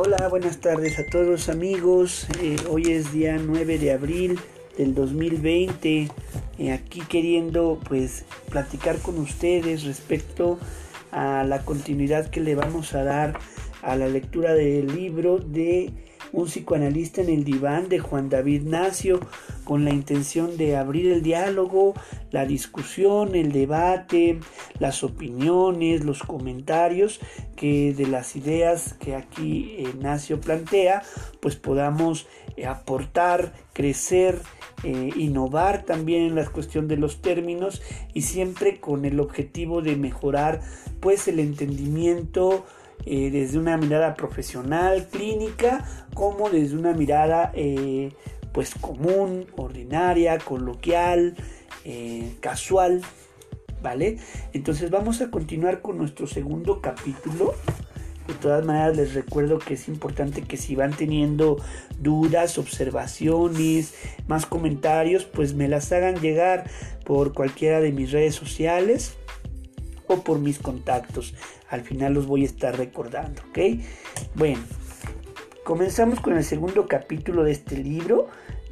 Hola, buenas tardes a todos amigos. Eh, hoy es día 9 de abril del 2020. Eh, aquí queriendo pues platicar con ustedes respecto a la continuidad que le vamos a dar a la lectura del libro de un psicoanalista en el diván de Juan David Nacio, con la intención de abrir el diálogo, la discusión, el debate, las opiniones, los comentarios, que de las ideas que aquí eh, Nacio plantea, pues podamos eh, aportar, crecer, eh, innovar también en la cuestión de los términos y siempre con el objetivo de mejorar pues el entendimiento, desde una mirada profesional, clínica, como desde una mirada pues común, ordinaria, coloquial, eh, casual, ¿vale? Entonces vamos a continuar con nuestro segundo capítulo. De todas maneras les recuerdo que es importante que si van teniendo dudas, observaciones, más comentarios, pues me las hagan llegar por cualquiera de mis redes sociales o por mis contactos. Al final los voy a estar recordando, ¿ok? Bueno, comenzamos con el segundo capítulo de este libro.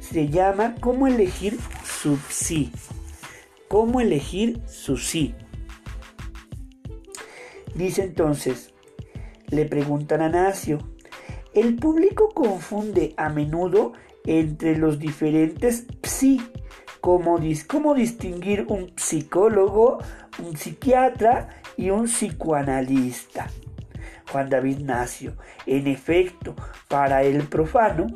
Se llama ¿Cómo elegir su sí? ¿Cómo elegir su sí? Dice entonces, le preguntan a Nacio, el público confunde a menudo entre los diferentes psi, cómo distinguir un psicólogo, un psiquiatra y un psicoanalista. Juan David Nacio. En efecto, para el profano,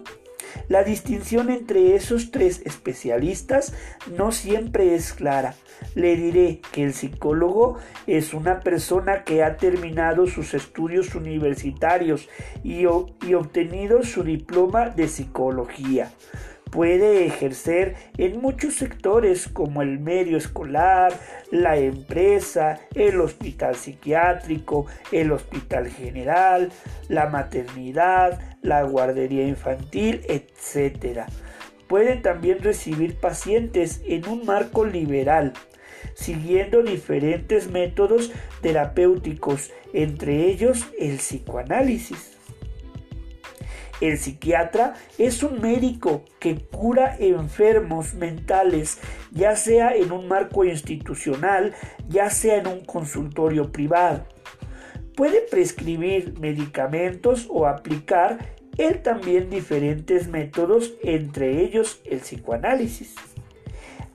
la distinción entre esos tres especialistas no siempre es clara. Le diré que el psicólogo es una persona que ha terminado sus estudios universitarios y, obtenido su diploma de psicología puede ejercer en muchos sectores como el medio escolar, la empresa, el hospital psiquiátrico, el hospital general, la maternidad, la guardería infantil, etc. Puede también recibir pacientes en un marco liberal, siguiendo diferentes métodos terapéuticos, entre ellos el psicoanálisis. El psiquiatra es un médico que cura enfermos mentales, ya sea en un marco institucional, ya sea en un consultorio privado. Puede prescribir medicamentos o aplicar él también diferentes métodos, entre ellos el psicoanálisis.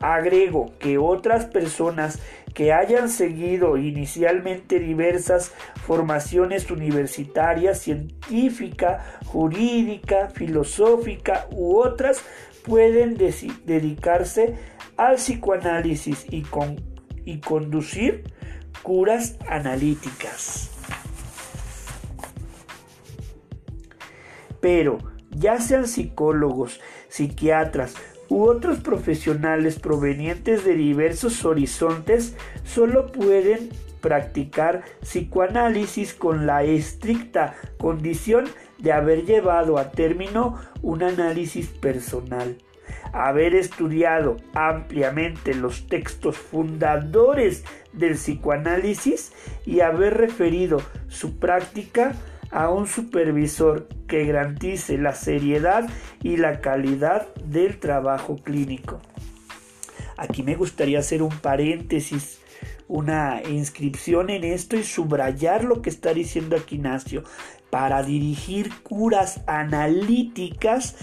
Agrego que otras personas que hayan seguido inicialmente diversas formaciones universitarias, científica, jurídica, filosófica u otras, pueden dedicarse al psicoanálisis y, y conducir curas analíticas. Pero ya sean psicólogos, psiquiatras, u otros profesionales provenientes de diversos horizontes solo pueden practicar psicoanálisis con la estricta condición de haber llevado a término un análisis personal, haber estudiado ampliamente los textos fundadores del psicoanálisis y haber referido su práctica a un supervisor que garantice la seriedad y la calidad del trabajo clínico. Aquí me gustaría hacer un paréntesis, una inscripción en esto y subrayar lo que está diciendo aquí Ignacio. Para dirigir curas analíticas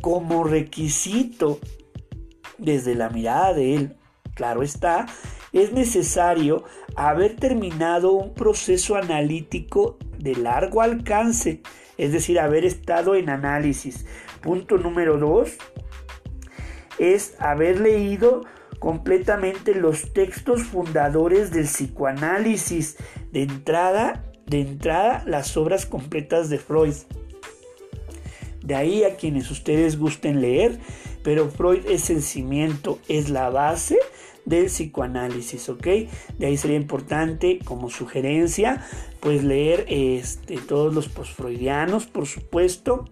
como requisito desde la mirada de él, claro está, es necesario haber terminado un proceso analítico de largo alcance, es decir, haber estado en análisis. Punto número dos es haber leído completamente los textos fundadores del psicoanálisis. De entrada, de entrada, las obras completas de Freud. De ahí a quienes ustedes gusten leer, pero Freud es el cimiento, es la base del psicoanálisis, ¿ok? De ahí sería importante como sugerencia, pues leer este, todos los postfreudianos, por supuesto.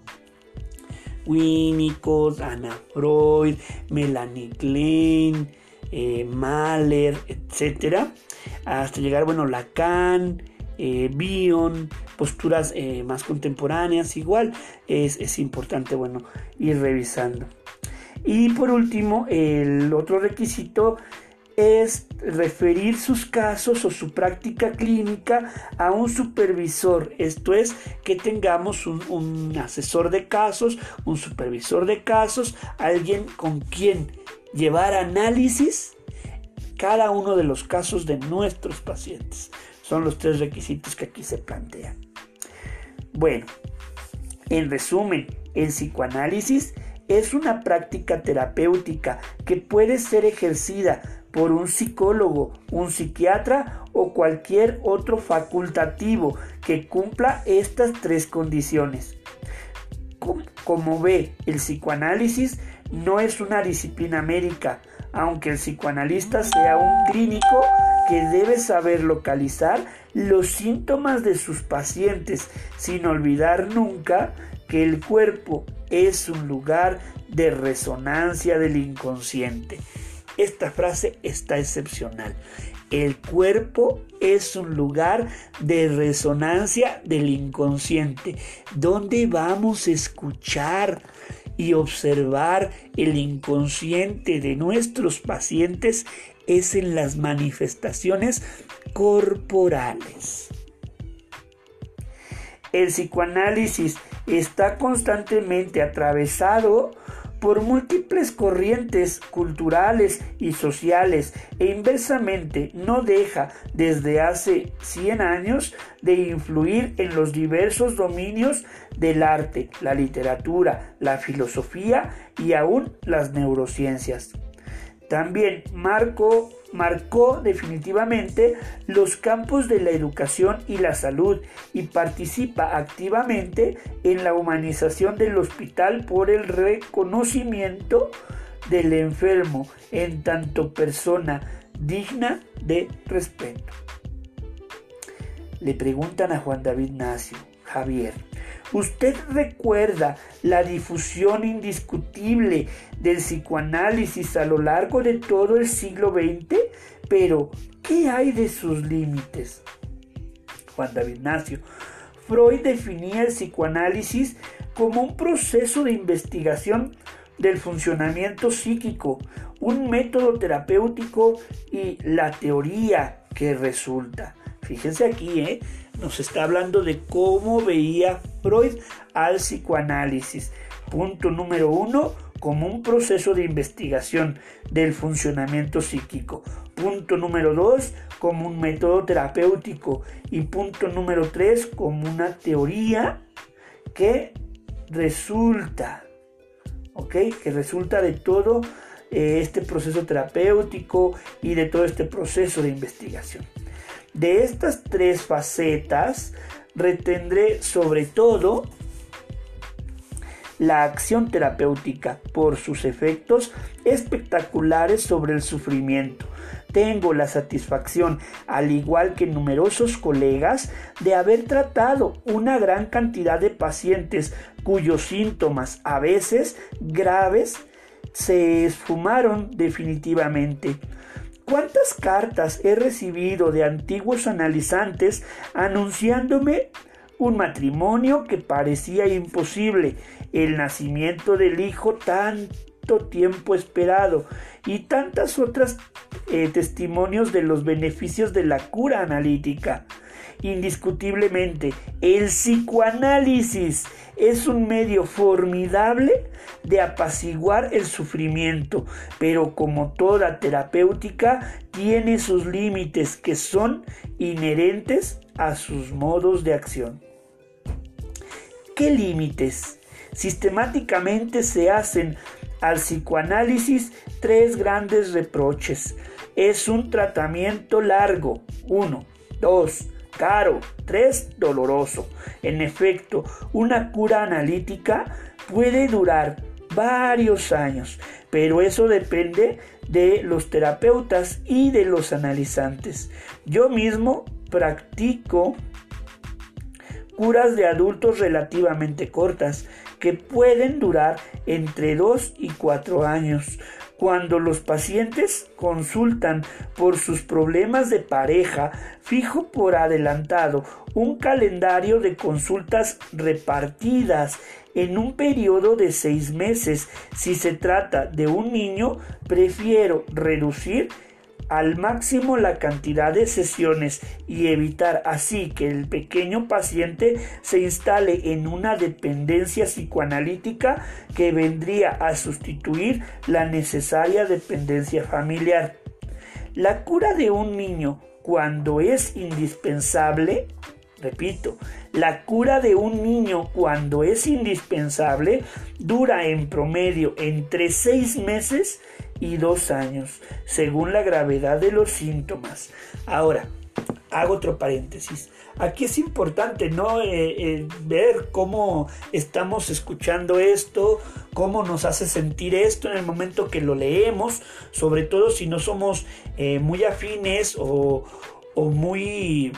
Winnicott, Anna Freud, Melanie Klein, eh, Mahler, etc. Hasta llegar, bueno, Lacan, eh, Bion, posturas eh, más contemporáneas, igual es, es importante, bueno, ir revisando. Y por último, el otro requisito es referir sus casos o su práctica clínica a un supervisor. Esto es que tengamos un, asesor de casos, un supervisor de casos, alguien con quien llevar análisis cada uno de los casos de nuestros pacientes. Son los tres requisitos que aquí se plantean. Bueno, en resumen, el psicoanálisis es una práctica terapéutica que puede ser ejercida por un psicólogo, un psiquiatra o cualquier otro facultativo que cumpla estas tres condiciones. Como ve, el psicoanálisis no es una disciplina médica, aunque el psicoanalista sea un clínico que debe saber localizar los síntomas de sus pacientes sin olvidar nunca que el cuerpo es un lugar de resonancia del inconsciente. Esta frase está excepcional. El cuerpo es un lugar de resonancia del inconsciente, donde vamos a escuchar y observar el inconsciente de nuestros pacientes es en las manifestaciones corporales. El psicoanálisis está constantemente atravesado por múltiples corrientes culturales y sociales e inversamente no deja desde hace 100 años de influir en los diversos dominios del arte, la literatura, la filosofía y aún las neurociencias. También marcó, marcó definitivamente los campos de la educación y la salud y participa activamente en la humanización del hospital por el reconocimiento del enfermo en tanto persona digna de respeto. Le preguntan a Juan David Nacio, Javier, Usted recuerda la difusión indiscutible del psicoanálisis a lo largo de todo el siglo XX, pero ¿qué hay de sus límites? Juan David Ignacio. Freud definía el psicoanálisis como un proceso de investigación del funcionamiento psíquico, un método terapéutico y la teoría que resulta. Fíjense aquí, ¿eh? Nos está hablando de cómo veía Freud al psicoanálisis. Punto número uno, como un proceso de investigación del funcionamiento psíquico. Punto número dos, como un método terapéutico. Y punto número tres, como una teoría que resulta, ¿ok? Que resulta de todo eh, este proceso terapéutico y de todo este proceso de investigación. De estas tres facetas retendré sobre todo la acción terapéutica por sus efectos espectaculares sobre el sufrimiento. Tengo la satisfacción, al igual que numerosos colegas, de haber tratado una gran cantidad de pacientes cuyos síntomas, a veces graves, se esfumaron definitivamente. ¿Cuántas cartas he recibido de antiguos analizantes anunciándome un matrimonio que parecía imposible, el nacimiento del hijo tanto tiempo esperado y tantas otras eh, testimonios de los beneficios de la cura analítica? Indiscutiblemente, el psicoanálisis es un medio formidable de apaciguar el sufrimiento, pero como toda terapéutica tiene sus límites que son inherentes a sus modos de acción. ¿Qué límites? Sistemáticamente se hacen al psicoanálisis tres grandes reproches. Es un tratamiento largo. Uno. Dos caro, tres, doloroso. En efecto, una cura analítica puede durar varios años, pero eso depende de los terapeutas y de los analizantes. Yo mismo practico curas de adultos relativamente cortas que pueden durar entre 2 y 4 años Cuando los pacientes consultan por sus problemas de pareja, fijo por adelantado un calendario de consultas repartidas en un periodo de seis meses. Si se trata de un niño, prefiero reducir al máximo la cantidad de sesiones y evitar así que el pequeño paciente se instale en una dependencia psicoanalítica que vendría a sustituir la necesaria dependencia familiar. La cura de un niño cuando es indispensable, repito, la cura de un niño cuando es indispensable dura en promedio entre seis meses y dos años, según la gravedad de los síntomas. Ahora, hago otro paréntesis. Aquí es importante ¿no? Eh, eh, ver cómo estamos escuchando esto, cómo nos hace sentir esto en el momento que lo leemos, sobre todo si no somos eh, muy afines o, o muy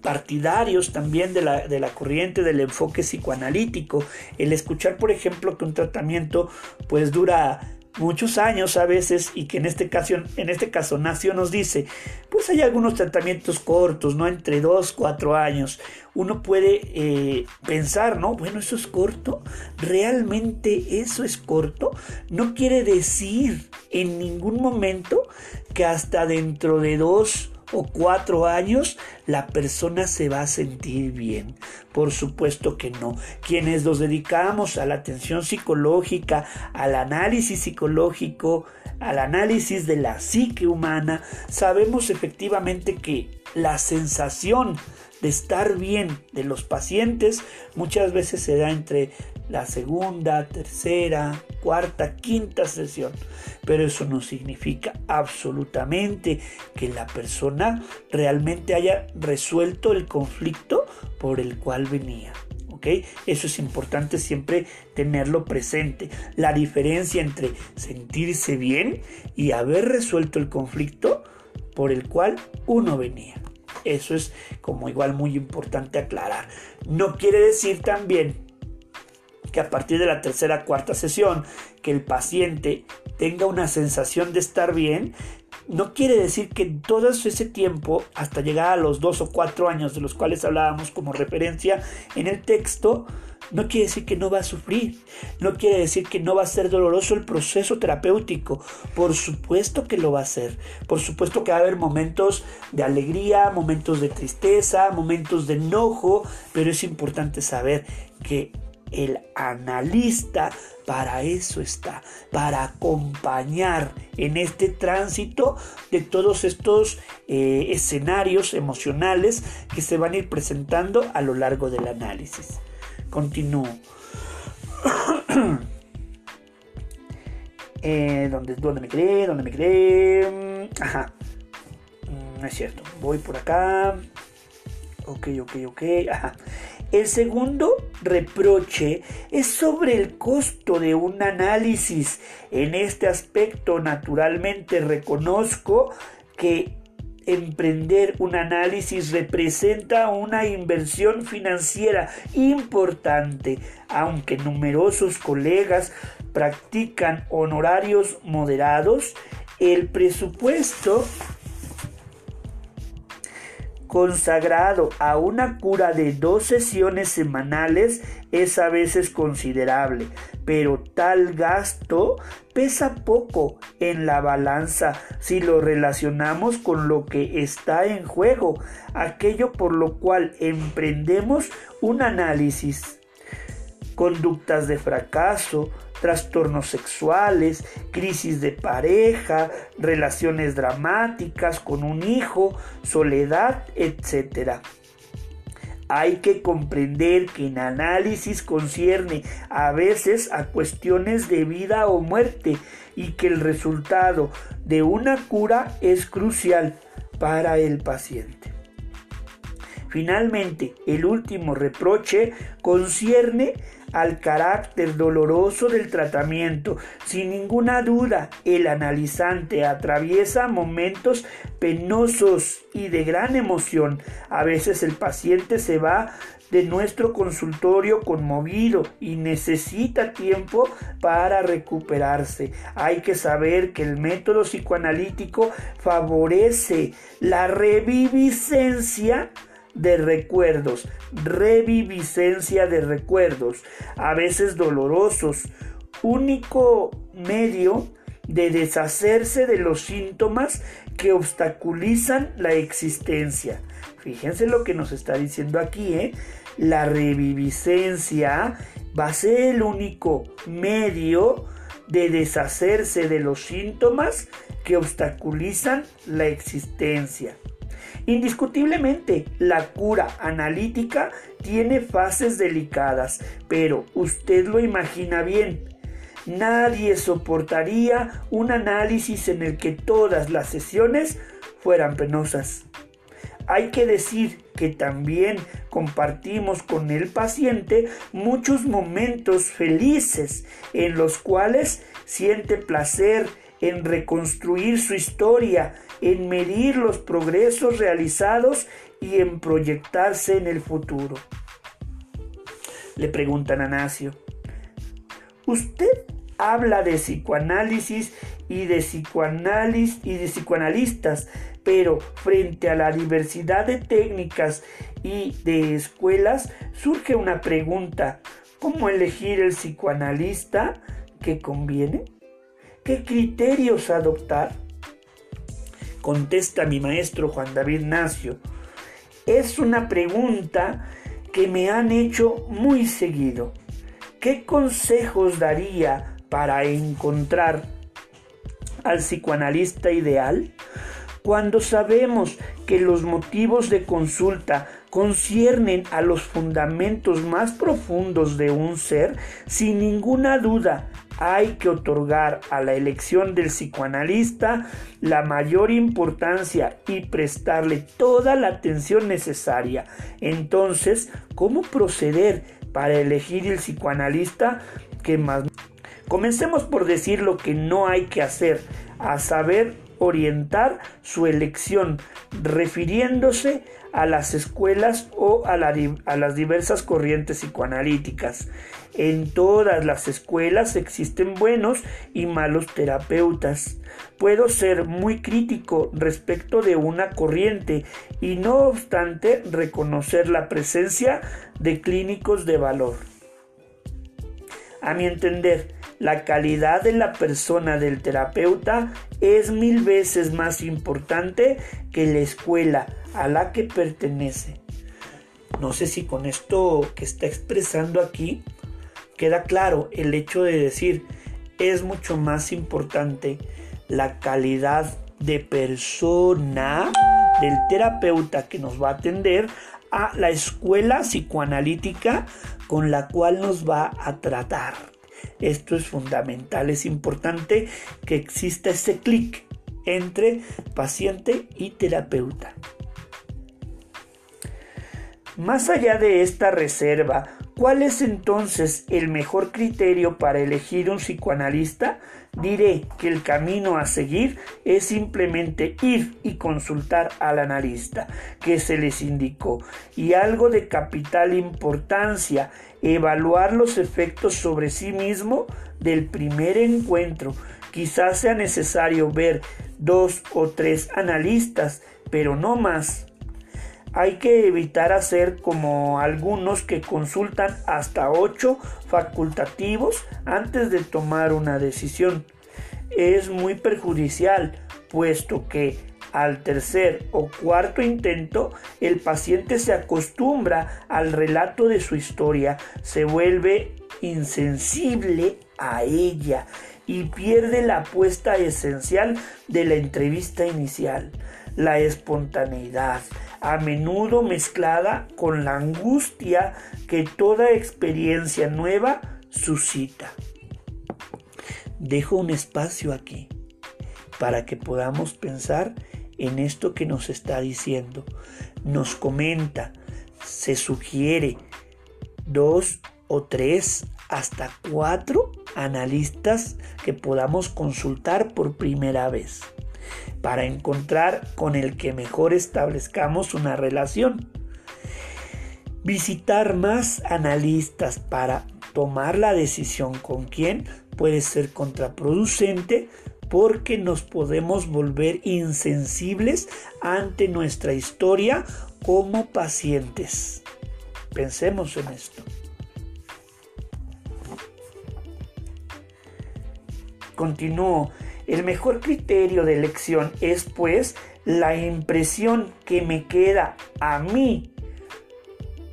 partidarios también de la, de la, corriente del enfoque psicoanalítico. El escuchar, por ejemplo, que un tratamiento pues dura muchos años a veces y que en este caso, en este caso Nacio nos dice, pues hay algunos tratamientos cortos, ¿no? Entre dos, cuatro años. Uno puede eh, pensar, ¿no? Bueno, eso es corto. ¿Realmente eso es corto? No quiere decir en ningún momento que hasta dentro de dos o cuatro años la persona se va a sentir bien. Por supuesto que no. Quienes nos dedicamos a la atención psicológica, al análisis psicológico, al análisis de la psique humana, sabemos efectivamente que la sensación de estar bien de los pacientes muchas veces se da entre la segunda, tercera, cuarta, quinta sesión. Pero eso no significa absolutamente que la persona realmente haya resuelto el conflicto por el cual venía. ¿ok? Eso es importante siempre tenerlo presente. La diferencia entre sentirse bien y haber resuelto el conflicto por el cual uno venía. Eso es como igual muy importante aclarar. No quiere decir también que a partir de la tercera cuarta sesión que el paciente tenga una sensación de estar bien, no quiere decir que todo ese tiempo, hasta llegar a los dos o cuatro años de los cuales hablábamos como referencia en el texto, no quiere decir que no va a sufrir, no quiere decir que no va a ser doloroso el proceso terapéutico. Por supuesto que lo va a ser. Por supuesto que va a haber momentos de alegría, momentos de tristeza, momentos de enojo, pero es importante saber que el analista para eso está, para acompañar en este tránsito de todos estos eh, escenarios emocionales que se van a ir presentando a lo largo del análisis. Continúo. eh, ¿dónde, me quedé? ¿Dónde me quedé? Ajá. Mm, no es cierto. Voy por acá. Ok, ok, ok. Ajá. El segundo reproche es sobre el costo de un análisis. En este aspecto, naturalmente, reconozco que emprender un análisis representa una inversión financiera importante, aunque numerosos colegas practican honorarios moderados, el presupuesto consagrado a una cura de dos sesiones semanales es a veces considerable, pero tal gasto pesa poco en la balanza si lo relacionamos con lo que está en juego, aquello por lo cual emprendemos un análisis. Conductas de fracaso, trastornos sexuales, crisis de pareja, relaciones dramáticas con un hijo, soledad, etc. Hay que comprender que en análisis concierne a veces a cuestiones de vida o muerte y que el resultado de una cura es crucial para el paciente. Finalmente, el último reproche concierne al carácter doloroso del tratamiento. Sin ninguna duda, el analizante atraviesa momentos penosos y de gran emoción. A veces el paciente se va de nuestro consultorio conmovido y necesita tiempo para recuperarse. Hay que saber que el método psicoanalítico favorece la reviviscencia de recuerdos, reviviscencia de recuerdos, a veces dolorosos, único medio de deshacerse de los síntomas que obstaculizan la existencia. Fíjense lo que nos está diciendo aquí, ¿eh? La reviviscencia va a ser el único medio de deshacerse de los síntomas que obstaculizan la existencia. Indiscutiblemente, la cura analítica tiene fases delicadas, pero usted lo imagina bien. Nadie soportaría un análisis en el que todas las sesiones fueran penosas. Hay que decir que también compartimos con el paciente muchos momentos felices en los cuales siente placer en reconstruir su historia, en medir los progresos realizados y en proyectarse en el futuro. Le preguntan a Nacio, ¿usted habla de psicoanálisis y de psicoanálisis y de psicoanalistas, pero frente a la diversidad de técnicas y de escuelas surge una pregunta, ¿cómo elegir el psicoanalista que conviene? ¿Qué criterios adoptar? Contesta mi maestro Juan David Nacio. Es una pregunta que me han hecho muy seguido. ¿Qué consejos daría para encontrar al psicoanalista ideal? Cuando sabemos que los motivos de consulta conciernen a los fundamentos más profundos de un ser, sin ninguna duda hay que otorgar a la elección del psicoanalista la mayor importancia y prestarle toda la atención necesaria. Entonces, ¿cómo proceder para elegir el psicoanalista que más... Comencemos por decir lo que no hay que hacer, a saber orientar su elección, refiriéndose a las escuelas o a, las diversas corrientes psicoanalíticas. En todas las escuelas existen buenos y malos terapeutas. Puedo ser muy crítico respecto de una corriente y no obstante reconocer la presencia de clínicos de valor. A mi entender, la calidad de la persona del terapeuta es mil veces más importante que la escuela a la que pertenece. No sé si con esto que está expresando aquí queda claro el hecho de decir es mucho más importante la calidad de persona del terapeuta que nos va a atender a la escuela psicoanalítica con la cual nos va a tratar. Esto es fundamental, es importante que exista ese clic entre paciente y terapeuta. Más allá de esta reserva, ¿cuál es entonces el mejor criterio para elegir un psicoanalista? Diré que el camino a seguir es simplemente ir y consultar al analista que se les indicó y algo de capital importancia, evaluar los efectos sobre sí mismo del primer encuentro. Quizás sea necesario ver dos o tres analistas, pero no más. Hay que evitar hacer como algunos que consultan hasta ocho facultativos antes de tomar una decisión. Es muy perjudicial, puesto que al tercer o cuarto intento el paciente se acostumbra al relato de su historia, se vuelve insensible a ella y pierde la apuesta esencial de la entrevista inicial, la espontaneidad, a menudo mezclada con la angustia que toda experiencia nueva suscita. Dejo un espacio aquí para que podamos pensar en esto que nos está diciendo. Nos comenta, se sugiere dos o tres hasta cuatro analistas que podamos consultar por primera vez para encontrar con el que mejor establezcamos una relación. Visitar más analistas para tomar la decisión con quién puede ser contraproducente porque nos podemos volver insensibles ante nuestra historia como pacientes. Pensemos en esto. Continúo. El mejor criterio de elección es pues la impresión que me queda a mí,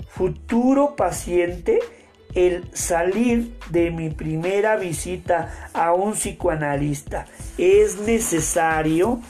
futuro paciente, el salir de mi primera visita a un psicoanalista. Es necesario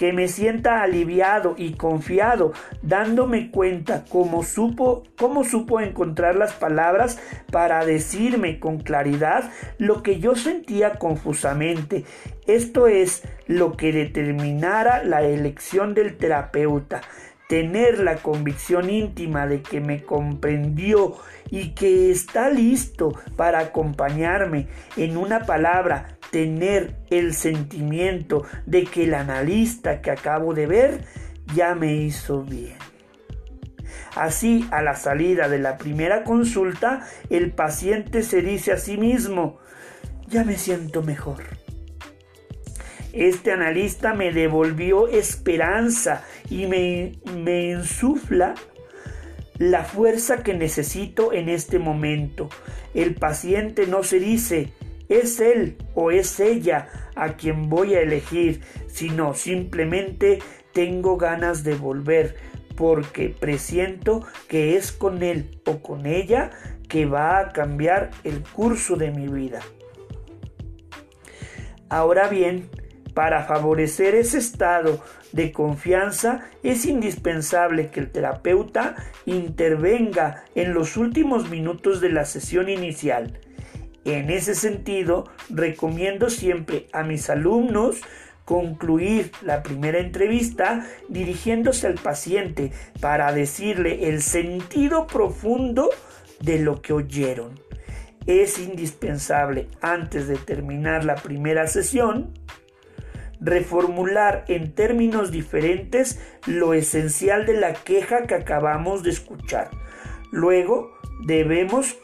que me sienta aliviado y confiado, dándome cuenta cómo supo, cómo supo encontrar las palabras para decirme con claridad lo que yo sentía confusamente. Esto es lo que determinara la elección del terapeuta tener la convicción íntima de que me comprendió y que está listo para acompañarme en una palabra, tener el sentimiento de que el analista que acabo de ver ya me hizo bien. Así, a la salida de la primera consulta, el paciente se dice a sí mismo, ya me siento mejor. Este analista me devolvió esperanza y me, me insufla la fuerza que necesito en este momento. El paciente no se dice, es él o es ella a quien voy a elegir, sino simplemente tengo ganas de volver porque presiento que es con él o con ella que va a cambiar el curso de mi vida. Ahora bien, para favorecer ese estado de confianza es indispensable que el terapeuta intervenga en los últimos minutos de la sesión inicial. En ese sentido, recomiendo siempre a mis alumnos concluir la primera entrevista dirigiéndose al paciente para decirle el sentido profundo de lo que oyeron. Es indispensable antes de terminar la primera sesión reformular en términos diferentes lo esencial de la queja que acabamos de escuchar. Luego debemos,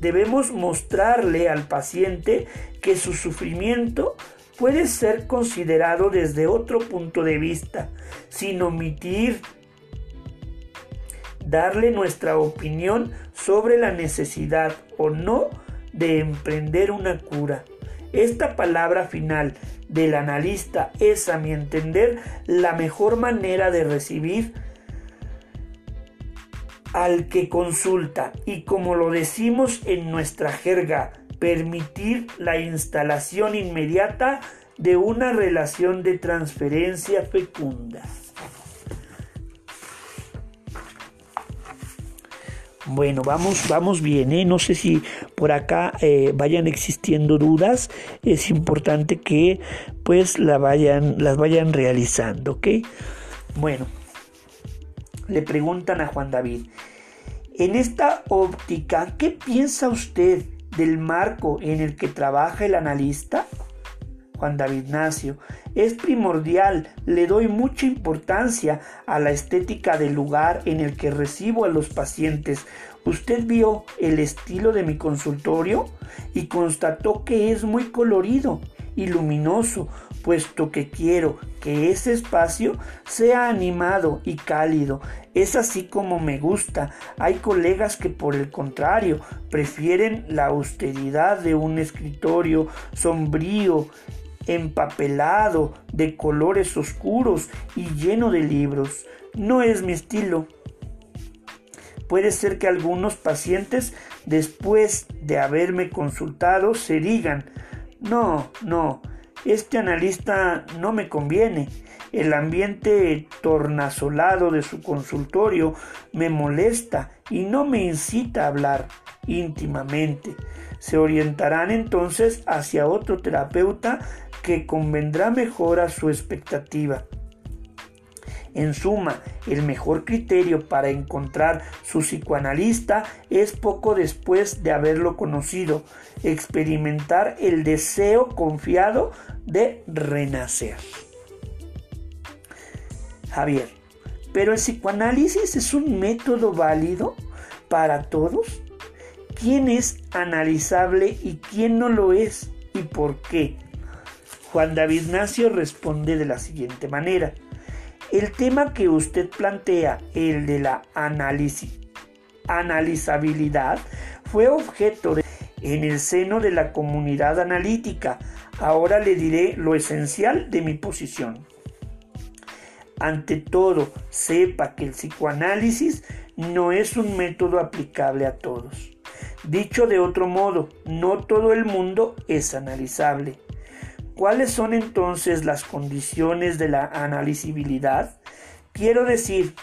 debemos mostrarle al paciente que su sufrimiento puede ser considerado desde otro punto de vista, sin omitir darle nuestra opinión sobre la necesidad o no de emprender una cura. Esta palabra final del analista es, a mi entender, la mejor manera de recibir al que consulta y como lo decimos en nuestra jerga, permitir la instalación inmediata de una relación de transferencia fecunda. Bueno, vamos, vamos bien, ¿eh? No sé si por acá eh, vayan existiendo dudas. Es importante que pues la vayan, las vayan realizando. Bueno, le preguntan a Juan David. En esta óptica, ¿qué piensa usted del marco en el que trabaja el analista? Juan David Nacio. Es primordial, le doy mucha importancia a la estética del lugar en el que recibo a los pacientes. Usted vio el estilo de mi consultorio y constató que es muy colorido y luminoso, puesto que quiero que ese espacio sea animado y cálido. Es así como me gusta. Hay colegas que por el contrario prefieren la austeridad de un escritorio sombrío empapelado, de colores oscuros y lleno de libros. No es mi estilo. Puede ser que algunos pacientes, después de haberme consultado, se digan, no, no, este analista no me conviene. El ambiente tornasolado de su consultorio me molesta y no me incita a hablar íntimamente. Se orientarán entonces hacia otro terapeuta que convendrá mejor a su expectativa. En suma, el mejor criterio para encontrar su psicoanalista es poco después de haberlo conocido, experimentar el deseo confiado de renacer. Javier, ¿pero el psicoanálisis es un método válido para todos? ¿Quién es analizable y quién no lo es y por qué? Juan David Nacio responde de la siguiente manera. El tema que usted plantea, el de la análisis, analizabilidad, fue objeto de, en el seno de la comunidad analítica. Ahora le diré lo esencial de mi posición. Ante todo, sepa que el psicoanálisis no es un método aplicable a todos. Dicho de otro modo, no todo el mundo es analizable. ¿Cuáles son entonces las condiciones de la analisibilidad? Quiero decir,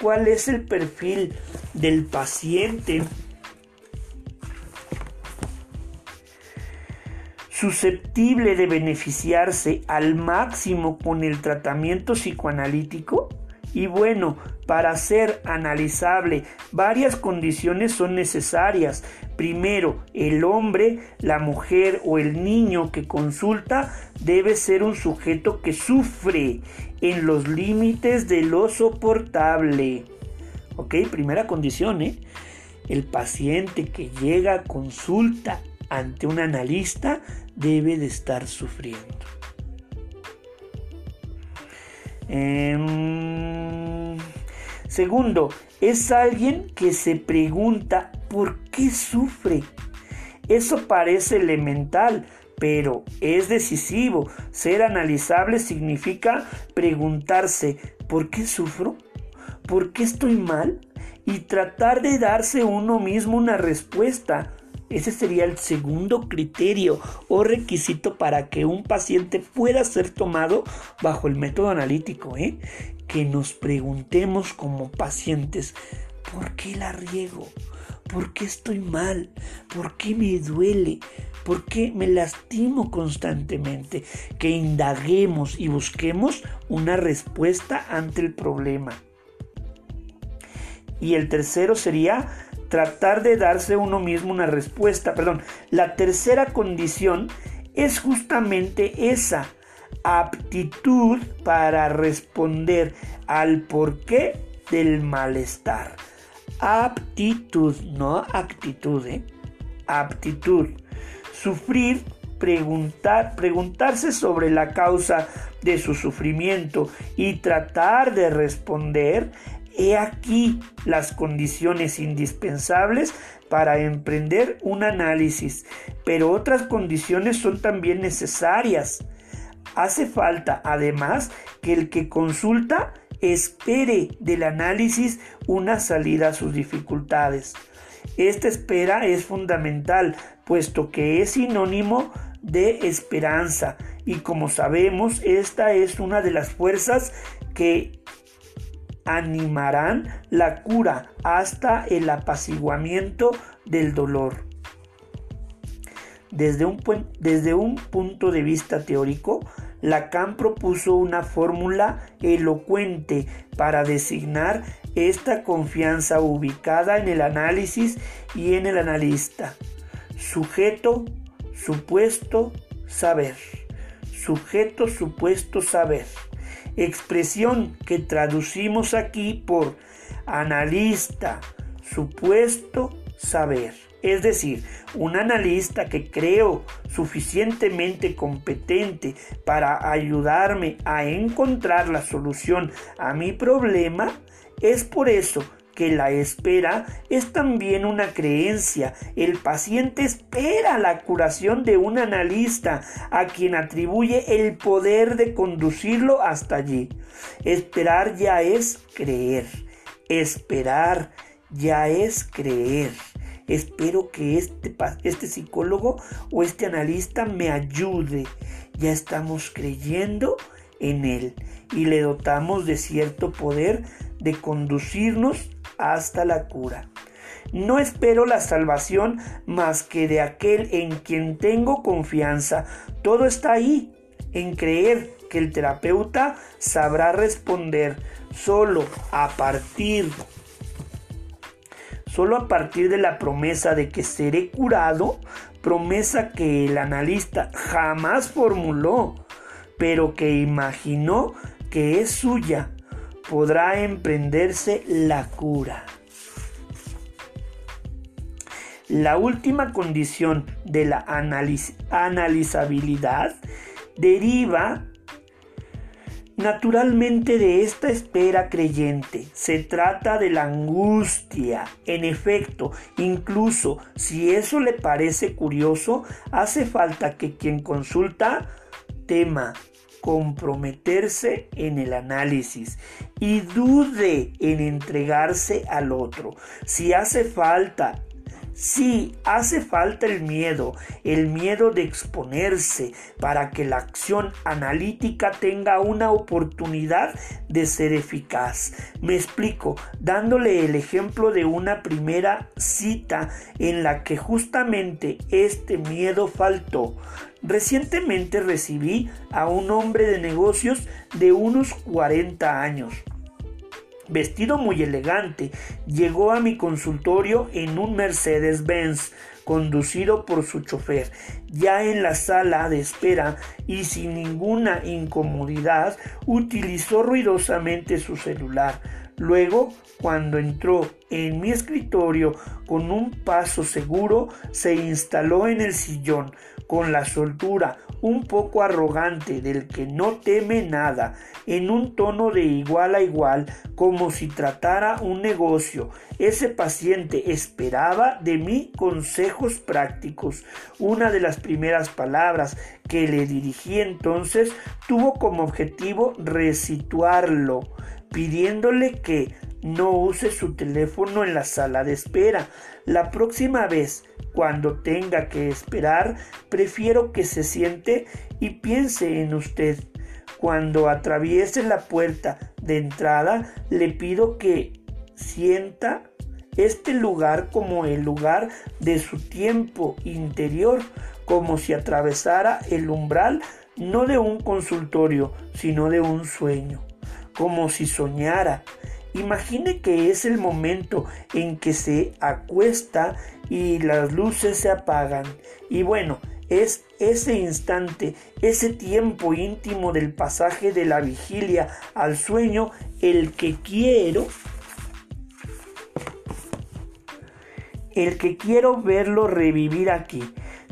¿cuál es el perfil del paciente susceptible de beneficiarse al máximo con el tratamiento psicoanalítico? Y bueno, para ser analizable, varias condiciones son necesarias. Primero, el hombre, la mujer o el niño que consulta debe ser un sujeto que sufre en los límites de lo soportable. Ok, primera condición, ¿eh? El paciente que llega a consulta ante un analista debe de estar sufriendo. Em, segundo, es alguien que se pregunta por qué sufre. Eso parece elemental, pero es decisivo. Ser analizable significa preguntarse ¿por qué sufro? ¿Por qué estoy mal? Y tratar de darse uno mismo una respuesta. Ese sería el segundo criterio o requisito para que un paciente pueda ser tomado bajo el método analítico. ¿eh? Que nos preguntemos como pacientes, ¿por qué la riego? ¿Por qué estoy mal? ¿Por qué me duele? ¿Por qué me lastimo constantemente? Que indaguemos y busquemos una respuesta ante el problema. Y el tercero sería tratar de darse uno mismo una respuesta. Perdón, la tercera condición es justamente esa aptitud para responder al porqué del malestar. Aptitud, no actitud, ¿eh? aptitud. Sufrir, preguntar, preguntarse sobre la causa de su sufrimiento y tratar de responder He aquí las condiciones indispensables para emprender un análisis, pero otras condiciones son también necesarias. Hace falta, además, que el que consulta espere del análisis una salida a sus dificultades. Esta espera es fundamental, puesto que es sinónimo de esperanza y como sabemos, esta es una de las fuerzas que animarán la cura hasta el apaciguamiento del dolor. Desde un, desde un, punto de vista teórico, Lacan propuso una fórmula elocuente para designar esta confianza ubicada en el análisis y en el analista. Sujeto, supuesto, saber. Sujeto, supuesto, saber expresión que traducimos aquí por analista, supuesto saber. Es decir, un analista que creo suficientemente competente para ayudarme a encontrar la solución a mi problema, es por eso que la espera es también una creencia. El paciente espera la curación de un analista a quien atribuye el poder de conducirlo hasta allí. Esperar ya es creer. Esperar ya es creer. Espero que este, este psicólogo o este analista me ayude. Ya estamos creyendo en él y le dotamos de cierto poder de conducirnos hasta la cura. No espero la salvación más que de aquel en quien tengo confianza. Todo está ahí, en creer que el terapeuta sabrá responder solo a partir solo a partir de la promesa de que seré curado, promesa que el analista jamás formuló, pero que imaginó que es suya, podrá emprenderse la cura. La última condición de la analizabilidad deriva naturalmente de esta espera creyente. Se trata de la angustia. En efecto, incluso si eso le parece curioso, hace falta que quien consulta tema comprometerse en el análisis y dude en entregarse al otro. Si hace falta Sí, hace falta el miedo, el miedo de exponerse para que la acción analítica tenga una oportunidad de ser eficaz. Me explico, dándole el ejemplo de una primera cita en la que justamente este miedo faltó. Recientemente recibí a un hombre de negocios de unos 40 años vestido muy elegante, llegó a mi consultorio en un Mercedes-Benz conducido por su chofer. Ya en la sala de espera y sin ninguna incomodidad, utilizó ruidosamente su celular. Luego, cuando entró en mi escritorio con un paso seguro, se instaló en el sillón con la soltura un poco arrogante del que no teme nada, en un tono de igual a igual, como si tratara un negocio. Ese paciente esperaba de mí consejos prácticos. Una de las primeras palabras que le dirigí entonces tuvo como objetivo resituarlo, pidiéndole que no use su teléfono en la sala de espera. La próxima vez, cuando tenga que esperar, prefiero que se siente y piense en usted. Cuando atraviese la puerta de entrada, le pido que sienta este lugar como el lugar de su tiempo interior, como si atravesara el umbral no de un consultorio, sino de un sueño, como si soñara Imagine que es el momento en que se acuesta y las luces se apagan. Y bueno, es ese instante, ese tiempo íntimo del pasaje de la vigilia al sueño el que quiero el que quiero verlo revivir aquí.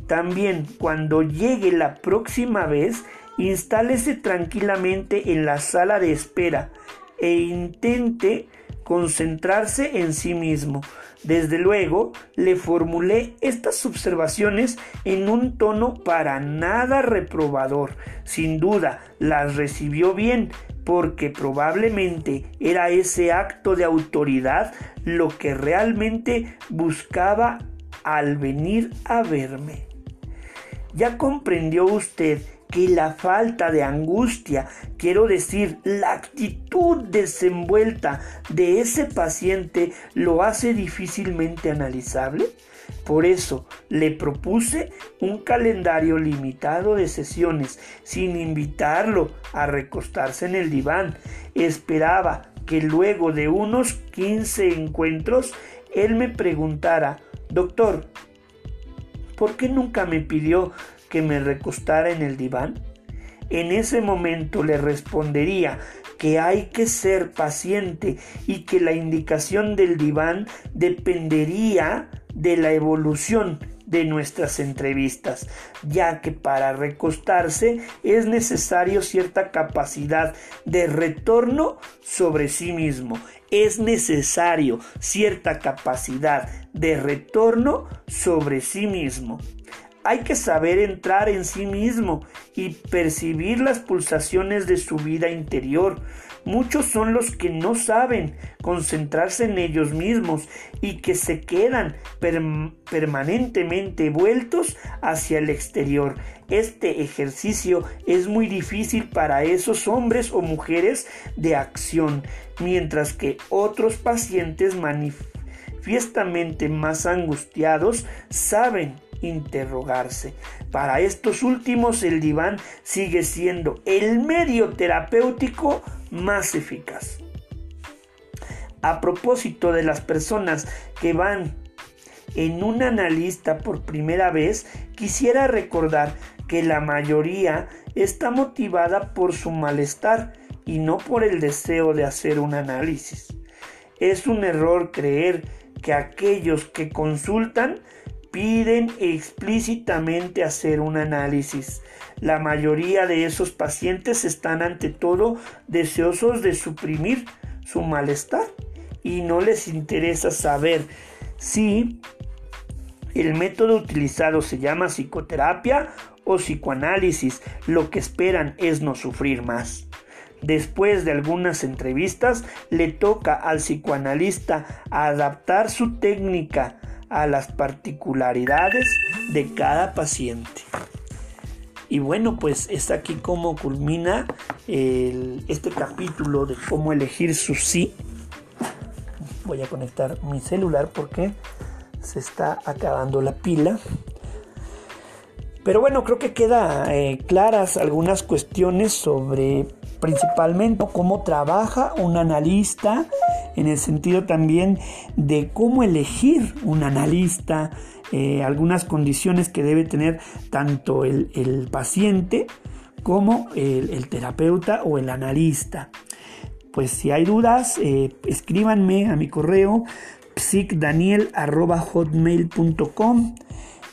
También cuando llegue la próxima vez, instálese tranquilamente en la sala de espera e intente concentrarse en sí mismo. Desde luego, le formulé estas observaciones en un tono para nada reprobador. Sin duda, las recibió bien, porque probablemente era ese acto de autoridad lo que realmente buscaba al venir a verme. Ya comprendió usted que la falta de angustia, quiero decir, la actitud desenvuelta de ese paciente lo hace difícilmente analizable? Por eso le propuse un calendario limitado de sesiones sin invitarlo a recostarse en el diván. Esperaba que luego de unos 15 encuentros él me preguntara, doctor, ¿por qué nunca me pidió que me recostara en el diván? En ese momento le respondería que hay que ser paciente y que la indicación del diván dependería de la evolución de nuestras entrevistas, ya que para recostarse es necesario cierta capacidad de retorno sobre sí mismo. Es necesario cierta capacidad de retorno sobre sí mismo. Hay que saber entrar en sí mismo y percibir las pulsaciones de su vida interior. Muchos son los que no saben concentrarse en ellos mismos y que se quedan permanentemente vueltos hacia el exterior. Este ejercicio es muy difícil para esos hombres o mujeres de acción, mientras que otros pacientes manifiestamente más angustiados saben interrogarse. Para estos últimos el diván sigue siendo el medio terapéutico más eficaz. A propósito de las personas que van en un analista por primera vez, quisiera recordar que la mayoría está motivada por su malestar y no por el deseo de hacer un análisis. Es un error creer que aquellos que consultan piden explícitamente hacer un análisis. La mayoría de esos pacientes están ante todo deseosos de suprimir su malestar y no les interesa saber si el método utilizado se llama psicoterapia o psicoanálisis. Lo que esperan es no sufrir más. Después de algunas entrevistas, le toca al psicoanalista adaptar su técnica a las particularidades de cada paciente. Y bueno, pues es aquí como culmina este capítulo de cómo elegir su sí. Voy a conectar mi celular porque se está acabando la pila. Pero bueno, creo que queda eh, claras algunas cuestiones sobre principalmente cómo trabaja un analista, en el sentido también de cómo elegir un analista, eh, algunas condiciones que debe tener tanto el, paciente como el, terapeuta o el analista. Pues si hay dudas, eh, escríbanme a mi correo psicdaniel.hotmail.com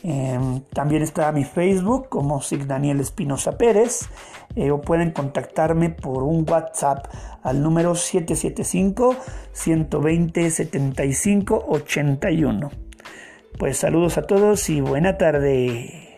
Em, también está mi Facebook como Sig Daniel Espinosa Pérez eh, o pueden contactarme por un WhatsApp al número 775 120 75 81. Pues saludos a todos y buena tarde.